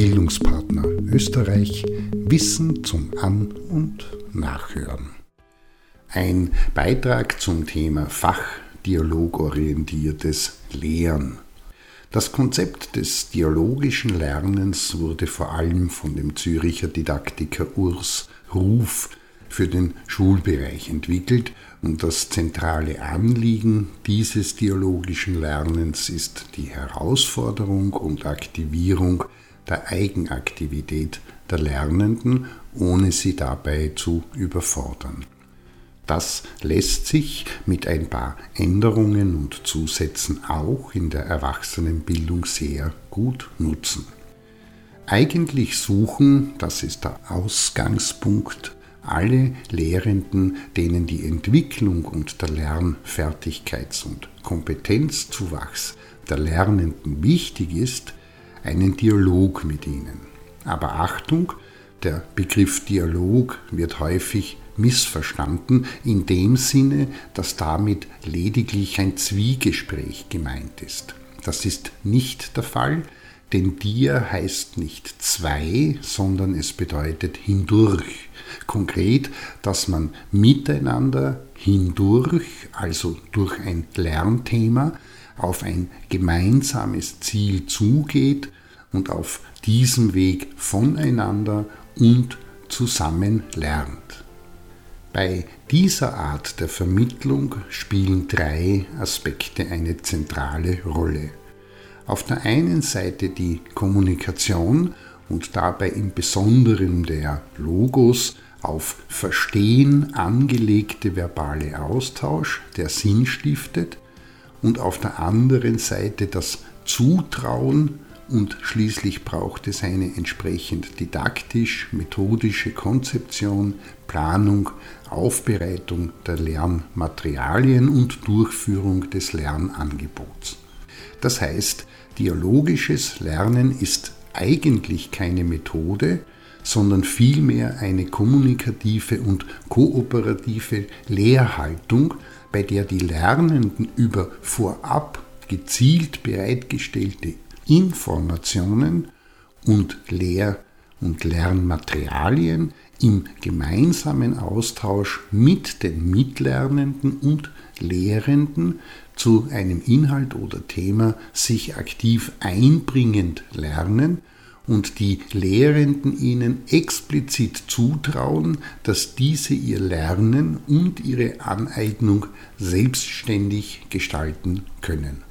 Bildungspartner Österreich Wissen zum An- und Nachhören. Ein Beitrag zum Thema Fachdialogorientiertes Lehren. Das Konzept des dialogischen Lernens wurde vor allem von dem Züricher Didaktiker Urs Ruf für den Schulbereich entwickelt und das zentrale Anliegen dieses dialogischen Lernens ist die Herausforderung und Aktivierung der Eigenaktivität der Lernenden, ohne sie dabei zu überfordern. Das lässt sich mit ein paar Änderungen und Zusätzen auch in der Erwachsenenbildung sehr gut nutzen. Eigentlich suchen, das ist der Ausgangspunkt, alle Lehrenden, denen die Entwicklung und der Lernfertigkeits- und Kompetenzzuwachs der Lernenden wichtig ist, einen Dialog mit ihnen. Aber Achtung, der Begriff Dialog wird häufig missverstanden in dem Sinne, dass damit lediglich ein Zwiegespräch gemeint ist. Das ist nicht der Fall, denn Dia heißt nicht zwei, sondern es bedeutet hindurch. Konkret, dass man miteinander hindurch, also durch ein Lernthema, auf ein gemeinsames Ziel zugeht und auf diesem Weg voneinander und zusammen lernt. Bei dieser Art der Vermittlung spielen drei Aspekte eine zentrale Rolle. Auf der einen Seite die Kommunikation und dabei im Besonderen der Logos auf Verstehen angelegte verbale Austausch, der Sinn stiftet, und auf der anderen Seite das Zutrauen und schließlich braucht es eine entsprechend didaktisch-methodische Konzeption, Planung, Aufbereitung der Lernmaterialien und Durchführung des Lernangebots. Das heißt, dialogisches Lernen ist eigentlich keine Methode, sondern vielmehr eine kommunikative und kooperative Lehrhaltung, bei der die Lernenden über vorab gezielt bereitgestellte Informationen und Lehr- und Lernmaterialien im gemeinsamen Austausch mit den Mitlernenden und Lehrenden zu einem Inhalt oder Thema sich aktiv einbringend lernen und die Lehrenden ihnen explizit zutrauen, dass diese ihr Lernen und ihre Aneignung selbstständig gestalten können.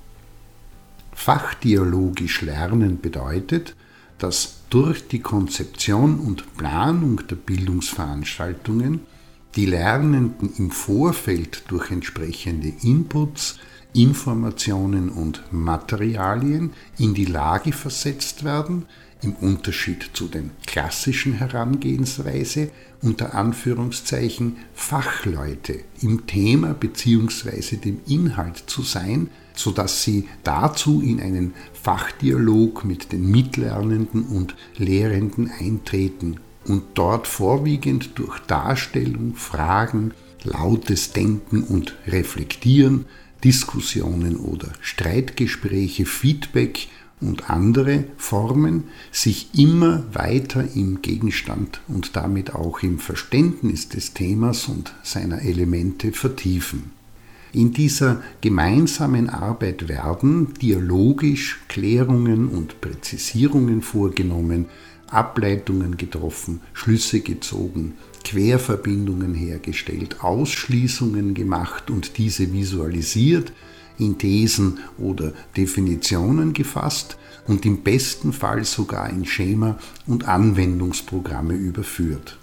Fachdialogisch Lernen bedeutet, dass durch die Konzeption und Planung der Bildungsveranstaltungen die Lernenden im Vorfeld durch entsprechende Inputs, Informationen und Materialien in die Lage versetzt werden, im Unterschied zu den klassischen Herangehensweise unter Anführungszeichen Fachleute im Thema bzw. dem Inhalt zu sein, sodass sie dazu in einen Fachdialog mit den Mitlernenden und Lehrenden eintreten und dort vorwiegend durch Darstellung, Fragen, lautes Denken und Reflektieren, Diskussionen oder Streitgespräche, Feedback und andere Formen sich immer weiter im Gegenstand und damit auch im Verständnis des Themas und seiner Elemente vertiefen. In dieser gemeinsamen Arbeit werden dialogisch Klärungen und Präzisierungen vorgenommen, Ableitungen getroffen, Schlüsse gezogen, Querverbindungen hergestellt, Ausschließungen gemacht und diese visualisiert, in Thesen oder Definitionen gefasst und im besten Fall sogar in Schema und Anwendungsprogramme überführt.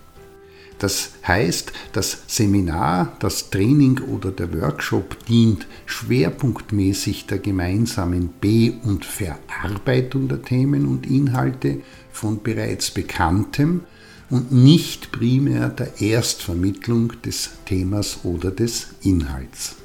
Das heißt, das Seminar, das Training oder der Workshop dient schwerpunktmäßig der gemeinsamen Be- und Verarbeitung der Themen und Inhalte von bereits Bekanntem und nicht primär der Erstvermittlung des Themas oder des Inhalts.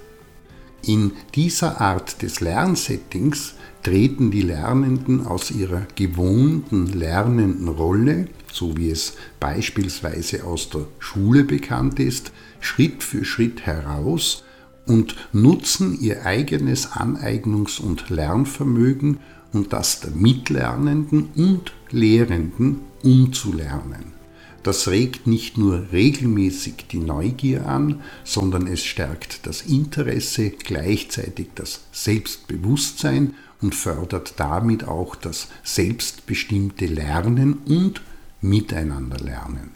In dieser Art des Lernsettings treten die Lernenden aus ihrer gewohnten lernenden Rolle so wie es beispielsweise aus der Schule bekannt ist, Schritt für Schritt heraus und nutzen ihr eigenes Aneignungs- und Lernvermögen und das der Mitlernenden und Lehrenden umzulernen. Das regt nicht nur regelmäßig die Neugier an, sondern es stärkt das Interesse, gleichzeitig das Selbstbewusstsein und fördert damit auch das selbstbestimmte Lernen und Miteinanderlernen.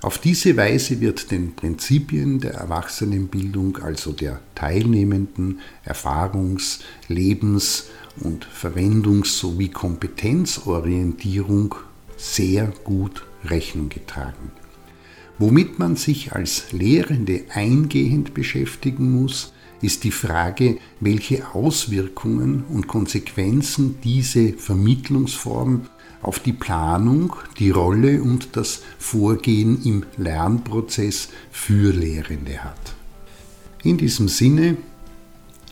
Auf diese Weise wird den Prinzipien der Erwachsenenbildung, also der teilnehmenden Erfahrungs-, Lebens- und Verwendungs- sowie Kompetenzorientierung sehr gut Rechnung getragen. Womit man sich als Lehrende eingehend beschäftigen muss, ist die Frage, welche Auswirkungen und Konsequenzen diese Vermittlungsform auf die Planung, die Rolle und das Vorgehen im Lernprozess für Lehrende hat. In diesem Sinne,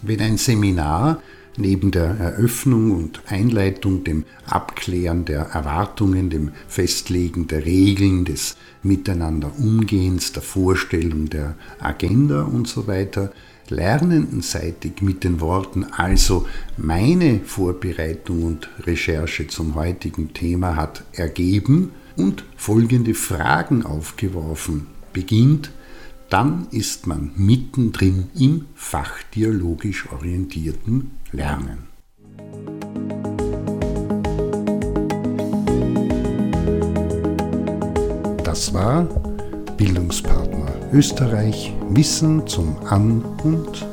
wenn ein Seminar neben der Eröffnung und Einleitung, dem Abklären der Erwartungen, dem Festlegen der Regeln, des Miteinanderumgehens, der Vorstellung der Agenda und so weiter, lernendenseitig mit den Worten also meine Vorbereitung und Recherche zum heutigen Thema hat ergeben und folgende Fragen aufgeworfen beginnt, dann ist man mittendrin im fachdialogisch orientierten Lernen. Das war Bildungspartner Österreich Wissen zum An- und